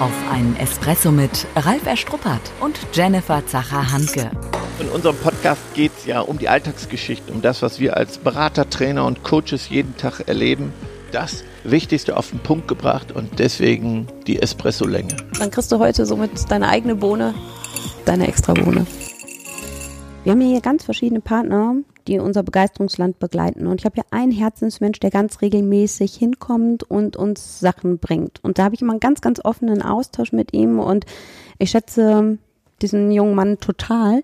Auf einen Espresso mit Ralf Erstruppert und Jennifer Zacher-Hanke. In unserem Podcast geht es ja um die Alltagsgeschichten, um das, was wir als Berater, Trainer und Coaches jeden Tag erleben. Das Wichtigste auf den Punkt gebracht und deswegen die Espresso-Länge. Dann kriegst du heute somit deine eigene Bohne, deine extra Bohne. Wir haben hier ganz verschiedene Partner, die unser Begeisterungsland begleiten. Und ich habe hier einen Herzensmensch, der ganz regelmäßig hinkommt und uns Sachen bringt. Und da habe ich immer einen ganz, ganz offenen Austausch mit ihm und ich schätze diesen jungen Mann total.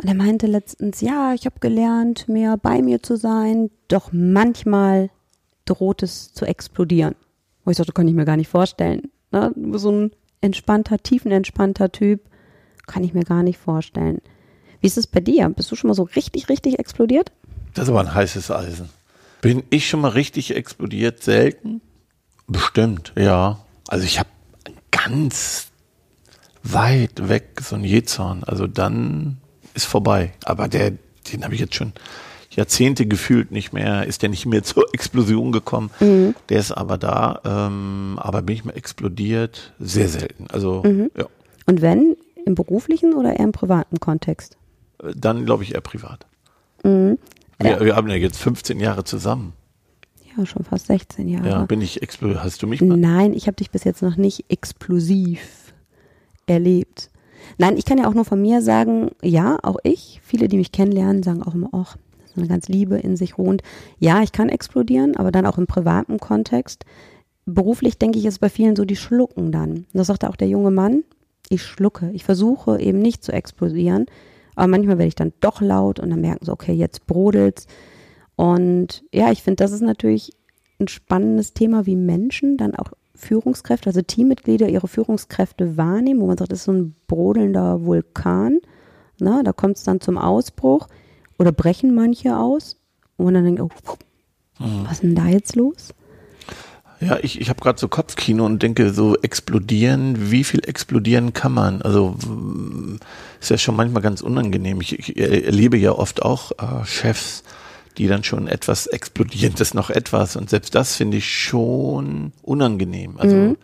Und er meinte letztens, ja, ich habe gelernt, mehr bei mir zu sein, doch manchmal droht es zu explodieren. Wo ich sagte, kann ich mir gar nicht vorstellen. Ne? So ein entspannter, tiefenentspannter Typ, kann ich mir gar nicht vorstellen. Wie ist es bei dir? Bist du schon mal so richtig, richtig explodiert? Das ist aber ein heißes Eisen. Bin ich schon mal richtig explodiert? Selten? Bestimmt, ja. Also ich habe ganz weit weg so ein Jezorn. Also dann ist vorbei. Aber der, den habe ich jetzt schon Jahrzehnte gefühlt nicht mehr, ist der nicht mehr zur Explosion gekommen. Mhm. Der ist aber da. Ähm, aber bin ich mal explodiert? Sehr selten. Also mhm. ja. Und wenn? Im beruflichen oder eher im privaten Kontext? Dann glaube ich eher privat. Mhm. Wir, wir haben ja jetzt 15 Jahre zusammen. Ja, schon fast 16 Jahre. Ja, bin ich explosiv? Hast du mich mal? Nein, ich habe dich bis jetzt noch nicht explosiv erlebt. Nein, ich kann ja auch nur von mir sagen, ja, auch ich, viele, die mich kennenlernen, sagen auch immer, ach, das ist eine ganz Liebe in sich ruhend. Ja, ich kann explodieren, aber dann auch im privaten Kontext. Beruflich denke ich, ist bei vielen so, die schlucken dann. Das sagte auch der junge Mann, ich schlucke. Ich versuche eben nicht zu explodieren, aber manchmal werde ich dann doch laut und dann merken sie, okay, jetzt brodelt's. Und ja, ich finde, das ist natürlich ein spannendes Thema, wie Menschen dann auch Führungskräfte, also Teammitglieder ihre Führungskräfte wahrnehmen, wo man sagt, das ist so ein brodelnder Vulkan. Na, da kommt es dann zum Ausbruch oder brechen manche aus und dann denkt, oh, was ist denn da jetzt los? Ja, ich, ich habe gerade so Kopfkino und denke, so explodieren, wie viel explodieren kann man? Also ist ja schon manchmal ganz unangenehm. Ich, ich erlebe ja oft auch äh, Chefs, die dann schon etwas explodieren, das noch etwas. Und selbst das finde ich schon unangenehm. Also mhm.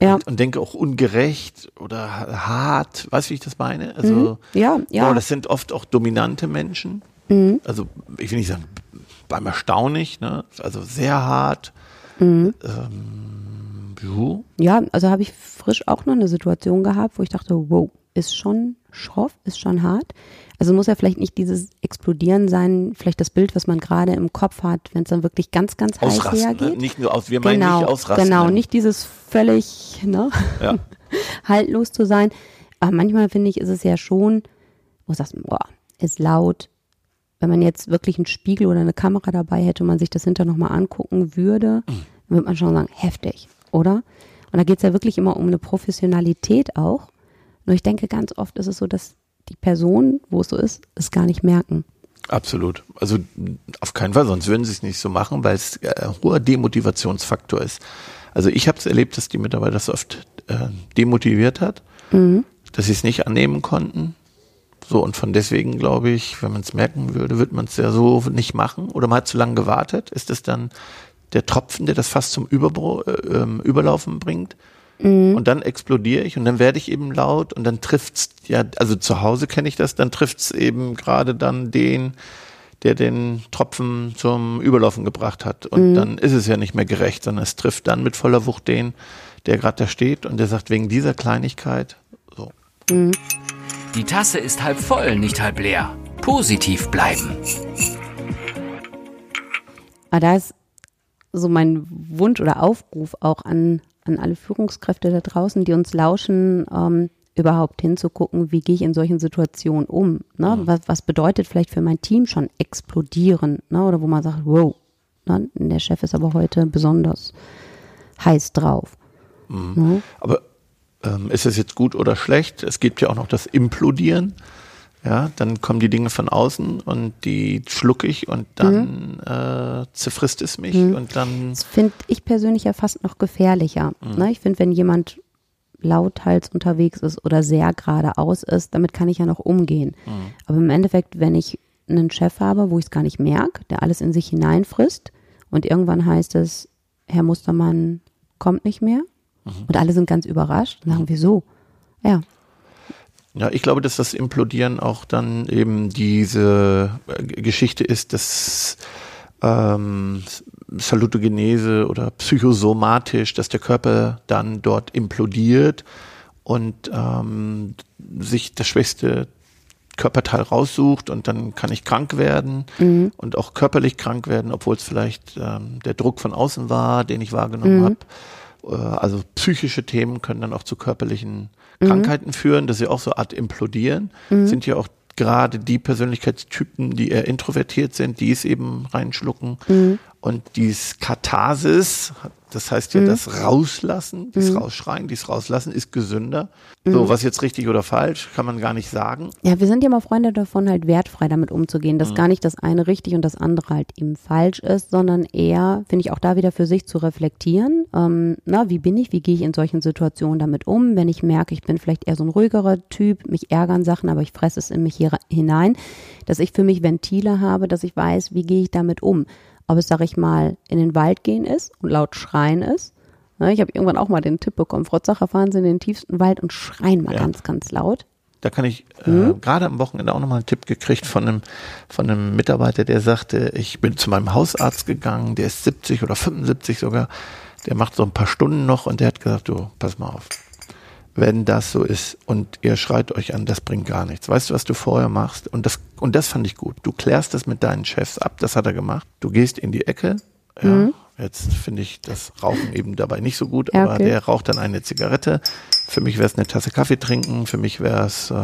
ja. und, und, denke auch ungerecht oder hart. Weißt du, wie ich das meine? Also mhm. ja, ja. Oh, das sind oft auch dominante Menschen. Mhm. Also ich will nicht sagen, beim Erstaunig, ne? Also sehr hart. Mhm. Ähm, ja, also habe ich frisch auch noch eine Situation gehabt, wo ich dachte, wow, ist schon schroff, ist schon hart. Also muss ja vielleicht nicht dieses Explodieren sein, vielleicht das Bild, was man gerade im Kopf hat, wenn es dann wirklich ganz, ganz ausrasten, heiß hergeht. Ne? Nicht nur aus, wir genau, meinen nicht ausrasten. Genau, ne? nicht dieses völlig ne, ja. haltlos zu sein. Aber manchmal finde ich, ist es ja schon, wo du sagst, boah, ist laut. Wenn man jetzt wirklich einen Spiegel oder eine Kamera dabei hätte und man sich das hinterher nochmal angucken würde, mhm. dann würde man schon sagen, heftig, oder? Und da geht es ja wirklich immer um eine Professionalität auch. Nur ich denke, ganz oft ist es so, dass die Personen, wo es so ist, es gar nicht merken. Absolut. Also auf keinen Fall, sonst würden sie es nicht so machen, weil es ein hoher Demotivationsfaktor ist. Also ich habe es erlebt, dass die Mitarbeiter das oft äh, demotiviert hat, mhm. dass sie es nicht annehmen konnten. So, und von deswegen glaube ich, wenn man es merken würde, wird man es ja so nicht machen. Oder man hat zu lange gewartet. Ist es dann der Tropfen, der das fast zum Überbro äh, ähm, Überlaufen bringt? Mhm. Und dann explodiere ich und dann werde ich eben laut und dann trifft's ja, also zu Hause kenne ich das, dann trifft's eben gerade dann den, der den Tropfen zum Überlaufen gebracht hat. Und Mhm. dann ist es ja nicht mehr gerecht, sondern es trifft dann mit voller Wucht den, der gerade da steht und der sagt, wegen dieser Kleinigkeit, so. Mhm. Die Tasse ist halb voll, nicht halb leer. Positiv bleiben. Aber da ist so mein Wunsch oder Aufruf auch an, an alle Führungskräfte da draußen, die uns lauschen, ähm, überhaupt hinzugucken, wie gehe ich in solchen Situationen um? Ne? Mhm. Was, was bedeutet vielleicht für mein Team schon explodieren? Ne? Oder wo man sagt, wow, ne? der Chef ist aber heute besonders heiß drauf. Mhm. Ne? Aber ähm, ist es jetzt gut oder schlecht? Es gibt ja auch noch das Implodieren. Ja, dann kommen die Dinge von außen und die schlucke ich und dann äh, zerfrisst es mich Mhm. und dann Das finde ich persönlich ja fast noch gefährlicher. Mhm. Ne? Ich finde, wenn jemand lauthals unterwegs ist oder sehr geradeaus ist, damit kann ich ja noch umgehen. Mhm. Aber im Endeffekt, wenn ich einen Chef habe, wo ich es gar nicht merke, der alles in sich hineinfrisst und irgendwann heißt es, Herr Mustermann kommt nicht mehr Und alle sind ganz überrascht und sagen, wieso? Ja. Ja, ich glaube, dass das Implodieren auch dann eben diese äh, Geschichte ist, dass ähm, Salutogenese oder psychosomatisch, dass der Körper dann dort implodiert und ähm, sich das schwächste Körperteil raussucht und dann kann ich krank werden Mhm. und auch körperlich krank werden, obwohl es vielleicht ähm, der Druck von außen war, den ich wahrgenommen Mhm. habe. Äh, also psychische Themen können dann auch zu körperlichen Mhm. Krankheiten führen, dass sie auch so Art implodieren. Sind ja auch gerade die Persönlichkeitstypen, die eher introvertiert sind, die es eben reinschlucken. Mhm. Und dies Katharsis, das heißt Mhm. ja das Rauslassen, dies Rausschreien, dies Rauslassen ist gesünder. Mhm. So, was jetzt richtig oder falsch, kann man gar nicht sagen. Ja, wir sind ja mal Freunde davon, halt wertfrei damit umzugehen, dass gar nicht das eine richtig und das andere halt eben falsch ist, sondern eher, finde ich, auch da wieder für sich zu reflektieren. Ähm, na, wie bin ich, wie gehe ich in solchen Situationen damit um, wenn ich merke, ich bin vielleicht eher so ein ruhigerer Typ, mich ärgern Sachen, aber ich fresse es in mich hier hinein, dass ich für mich Ventile habe, dass ich weiß, wie gehe ich damit um. Ob es, sag ich mal, in den Wald gehen ist und laut schreien ist. Ne, Ich habe irgendwann auch mal den Tipp bekommen, Frau Zacher, fahren Sie in den tiefsten Wald und schreien mal Ja. ganz, ganz laut. Da kann ich äh, Mhm. gerade am Wochenende auch nochmal einen Tipp gekriegt von einem, von einem Mitarbeiter, der sagte, ich bin zu meinem Hausarzt gegangen, der ist 70 oder 75 sogar, der macht so ein paar Stunden noch und der hat gesagt, du, pass mal auf. Wenn das so ist und ihr schreit euch an, das bringt gar nichts. Weißt du, was du vorher machst? Und das, und das fand ich gut. Du klärst das mit deinen Chefs ab, das hat er gemacht. Du gehst in die Ecke, ja, jetzt finde ich das Rauchen eben dabei nicht so gut, Ja, aber okay. der raucht dann eine Zigarette. Für mich wäre es eine Tasse Kaffee trinken, für mich wäre es äh,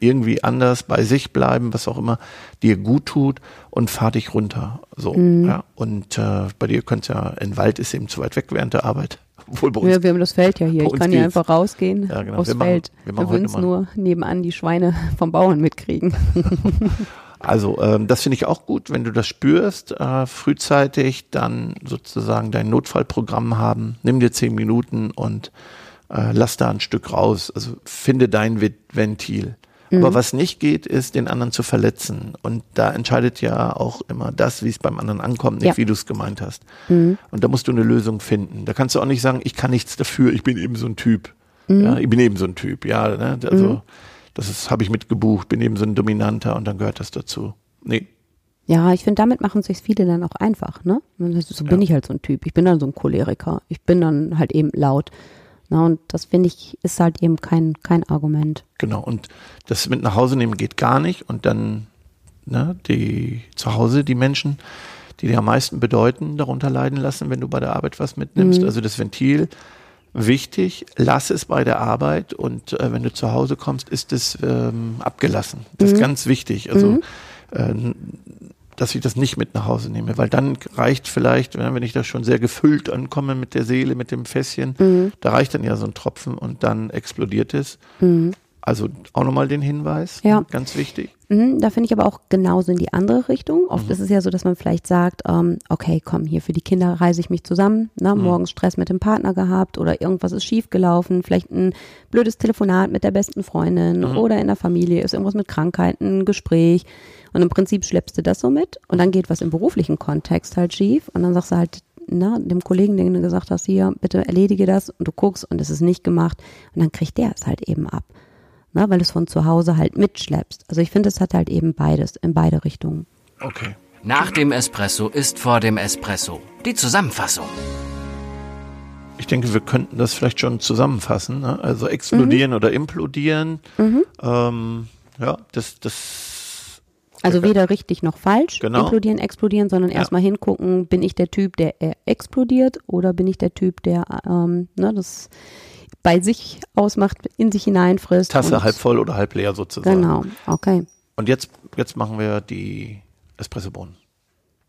irgendwie anders, bei sich bleiben, was auch immer dir gut tut und fahr dich runter. So, Mhm. ja. Und äh, bei dir könnt ja, in Wald ist eben zu weit weg während der Arbeit. Obwohl bei uns Ja, wir haben das Feld ja hier. Ich kann geht's. einfach rausgehen Ja, genau. aufs Wir machen- Feld. wir Wir, würden es nur nebenan die Schweine vom Bauern mitkriegen. Also ähm, das finde ich auch gut, wenn du das spürst, äh, frühzeitig dann sozusagen dein Notfallprogramm haben. Nimm dir zehn Minuten und äh, lass da ein Stück raus. Also finde dein Vi- Ventil. Aber was nicht geht, ist, den anderen zu verletzen. Und da entscheidet ja auch immer das, wie es beim anderen ankommt, nicht Ja. wie du es gemeint hast. Und da musst du eine Lösung finden. Da kannst du auch nicht sagen, ich kann nichts dafür, ich bin eben so ein Typ. Ja, ich bin eben so ein Typ, ja. Ne? Also das ist, habe ich mitgebucht, bin eben so ein Dominanter und dann gehört das dazu. Nee, Ja, ich finde, damit machen sich viele dann auch einfach, ne? Das So bin ich halt so ein Typ. Ich bin dann so ein Choleriker. Ich bin dann halt eben laut. Na, und das finde ich, ist halt eben kein, kein Argument. Genau, und das mit nach Hause nehmen geht gar nicht. Und dann ne, die zu Hause, die Menschen, die dir am meisten bedeuten, darunter leiden lassen, wenn du bei der Arbeit was mitnimmst. Also das Ventil, wichtig, lass es bei der Arbeit und äh, wenn du zu Hause kommst, ist es ähm, abgelassen. Das ist ganz wichtig. Also äh, dass ich das nicht mit nach Hause nehme, weil dann reicht vielleicht, wenn ich da schon sehr gefüllt ankomme mit der Seele, mit dem Fässchen, da reicht dann ja so ein Tropfen und dann explodiert es. Also auch nochmal den Hinweis, Ja. ganz wichtig. Mhm, da finde ich aber auch genauso in die andere Richtung. Oft ist es ja so, dass man vielleicht sagt, ähm, okay, komm, hier für die Kinder reise ich mich zusammen, ne, morgens Stress mit dem Partner gehabt oder irgendwas ist schiefgelaufen, vielleicht ein blödes Telefonat mit der besten Freundin oder in der Familie ist irgendwas mit Krankheiten, ein Gespräch und im Prinzip schleppst du das so mit und dann geht was im beruflichen Kontext halt schief und dann sagst du halt, na, dem Kollegen, den du gesagt hast, hier, bitte erledige das und du guckst und es ist nicht gemacht und dann kriegt der es halt eben ab ne, weil du es von zu Hause halt mitschleppst. Also ich finde, es hat halt eben beides, in beide Richtungen. Okay. Nach dem Espresso ist vor dem Espresso. Die Zusammenfassung. Ich denke, wir könnten das vielleicht schon zusammenfassen. Ne? Also explodieren oder implodieren. Ähm, ja, das, das Also weder richtig noch falsch, Genau. implodieren, explodieren, sondern Ja. erstmal hingucken, bin ich der Typ, der eher explodiert oder bin ich der Typ, der ähm, ne, das bei sich ausmacht, in sich hineinfrisst. Tasse halb voll oder halb leer sozusagen. Genau, okay. Und jetzt, jetzt machen wir die Espressobohnen.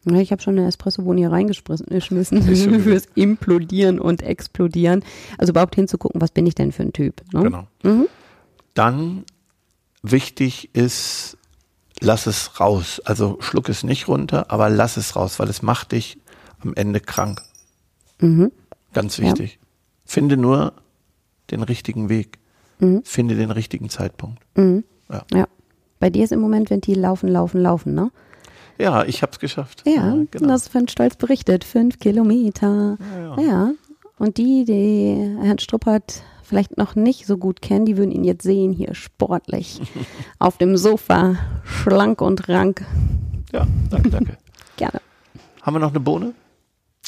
Ja, Ich habe schon eine Espresso-Bohne hier reingeschmissen fürs Implodieren und Explodieren. Also überhaupt hinzugucken, was bin ich denn für ein Typ. Ne? Genau. Dann wichtig ist, lass es raus. Also schluck es nicht runter, aber lass es raus, weil es macht dich am Ende krank. Ganz wichtig. Finde nur den richtigen Weg. Finde den richtigen Zeitpunkt. Ja. Ja. Bei dir ist im Moment Ventil laufen, laufen, laufen, ne? ja, ich habe es geschafft. Ja, genau. das von Stolz berichtet. Fünf Kilometer. Ja, Ja. Und die, die Herrn Struppert vielleicht noch nicht so gut kennen, die würden ihn jetzt sehen hier sportlich auf dem Sofa, schlank und rank. Ja, danke, danke. Gerne. Haben wir noch eine Bohne?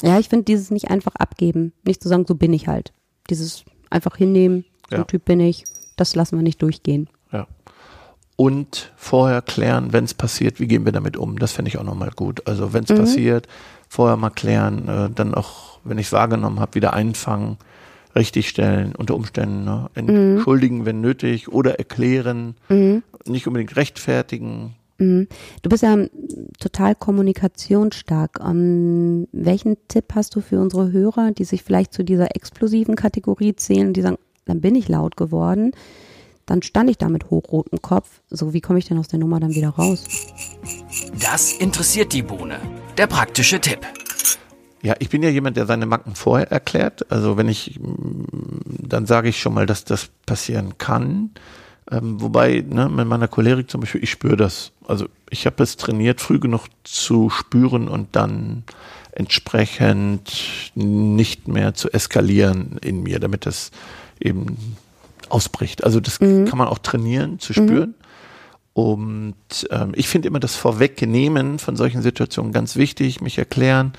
Ja, ich finde dieses nicht einfach abgeben, nicht zu sagen, so bin ich halt. Dieses einfach hinnehmen, so Ja. Typ bin ich, das lassen wir nicht durchgehen. Ja. Und vorher klären, wenn es passiert, wie gehen wir damit um? Das fände ich auch nochmal gut. Also wenn es Mhm. passiert, vorher mal klären, äh, dann auch, wenn ich es wahrgenommen habe, wieder einfangen, richtigstellen, unter Umständen ne? entschuldigen, wenn nötig, oder erklären, nicht unbedingt rechtfertigen. Mhm. Du bist ja ähm, total kommunikationsstark. Ähm, welchen Tipp hast du für unsere Hörer, die sich vielleicht zu dieser explosiven Kategorie zählen, die sagen, dann bin ich laut geworden, dann stand ich da mit hochrotem Kopf. So, wie komme ich denn aus der Nummer dann wieder raus? Das interessiert die Bohne. Der praktische Tipp. Ja, ich bin ja jemand, der seine Macken vorher erklärt. Also wenn ich, dann sage ich schon mal, dass das passieren kann. Ähm, wobei, ne, mit meiner Cholerik zum Beispiel, ich spüre das. Also ich habe es trainiert, früh genug zu spüren und dann entsprechend nicht mehr zu eskalieren in mir, damit das eben ausbricht. Also das kann man auch trainieren, zu spüren. Und ähm, ich finde immer das Vorwegnehmen von solchen Situationen ganz wichtig, mich erklären,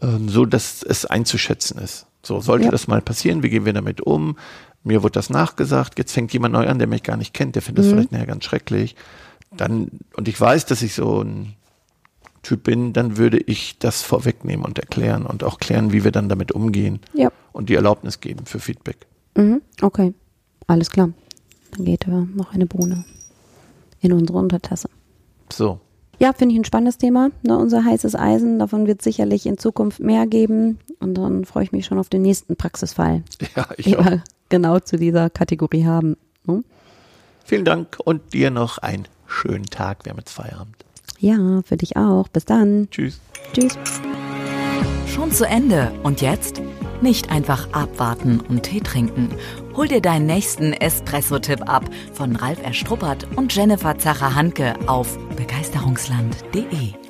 ähm, so dass es einzuschätzen ist. So, sollte Ja. das mal passieren, wie gehen wir damit um? Mir wurde das nachgesagt, jetzt fängt jemand neu an, der mich gar nicht kennt, der findet das vielleicht nachher ganz schrecklich. Dann, und ich weiß, dass ich so ein Typ bin, dann würde ich das vorwegnehmen und erklären und auch klären, wie wir dann damit umgehen Ja. und die Erlaubnis geben für Feedback. Mhm. Okay, alles klar. Dann geht da noch eine Bohne in unsere Untertasse. So. Ja, finde ich ein spannendes Thema. Ne, unser heißes Eisen, davon wird sicherlich in Zukunft mehr geben. Und dann freue ich mich schon auf den nächsten Praxisfall, Ja, ich auch. Genau zu dieser Kategorie haben. Ne? Vielen Dank und dir noch einen schönen Tag. Wir haben jetzt Feierabend. Ja, für dich auch. Bis dann. Tschüss. Tschüss. Schon zu Ende. Und jetzt? Nicht einfach abwarten und Tee trinken. Hol dir deinen nächsten Espresso-Tipp ab von Ralf Erstruppert und Jennifer Zacher-Hanke auf begeisterungsland.de.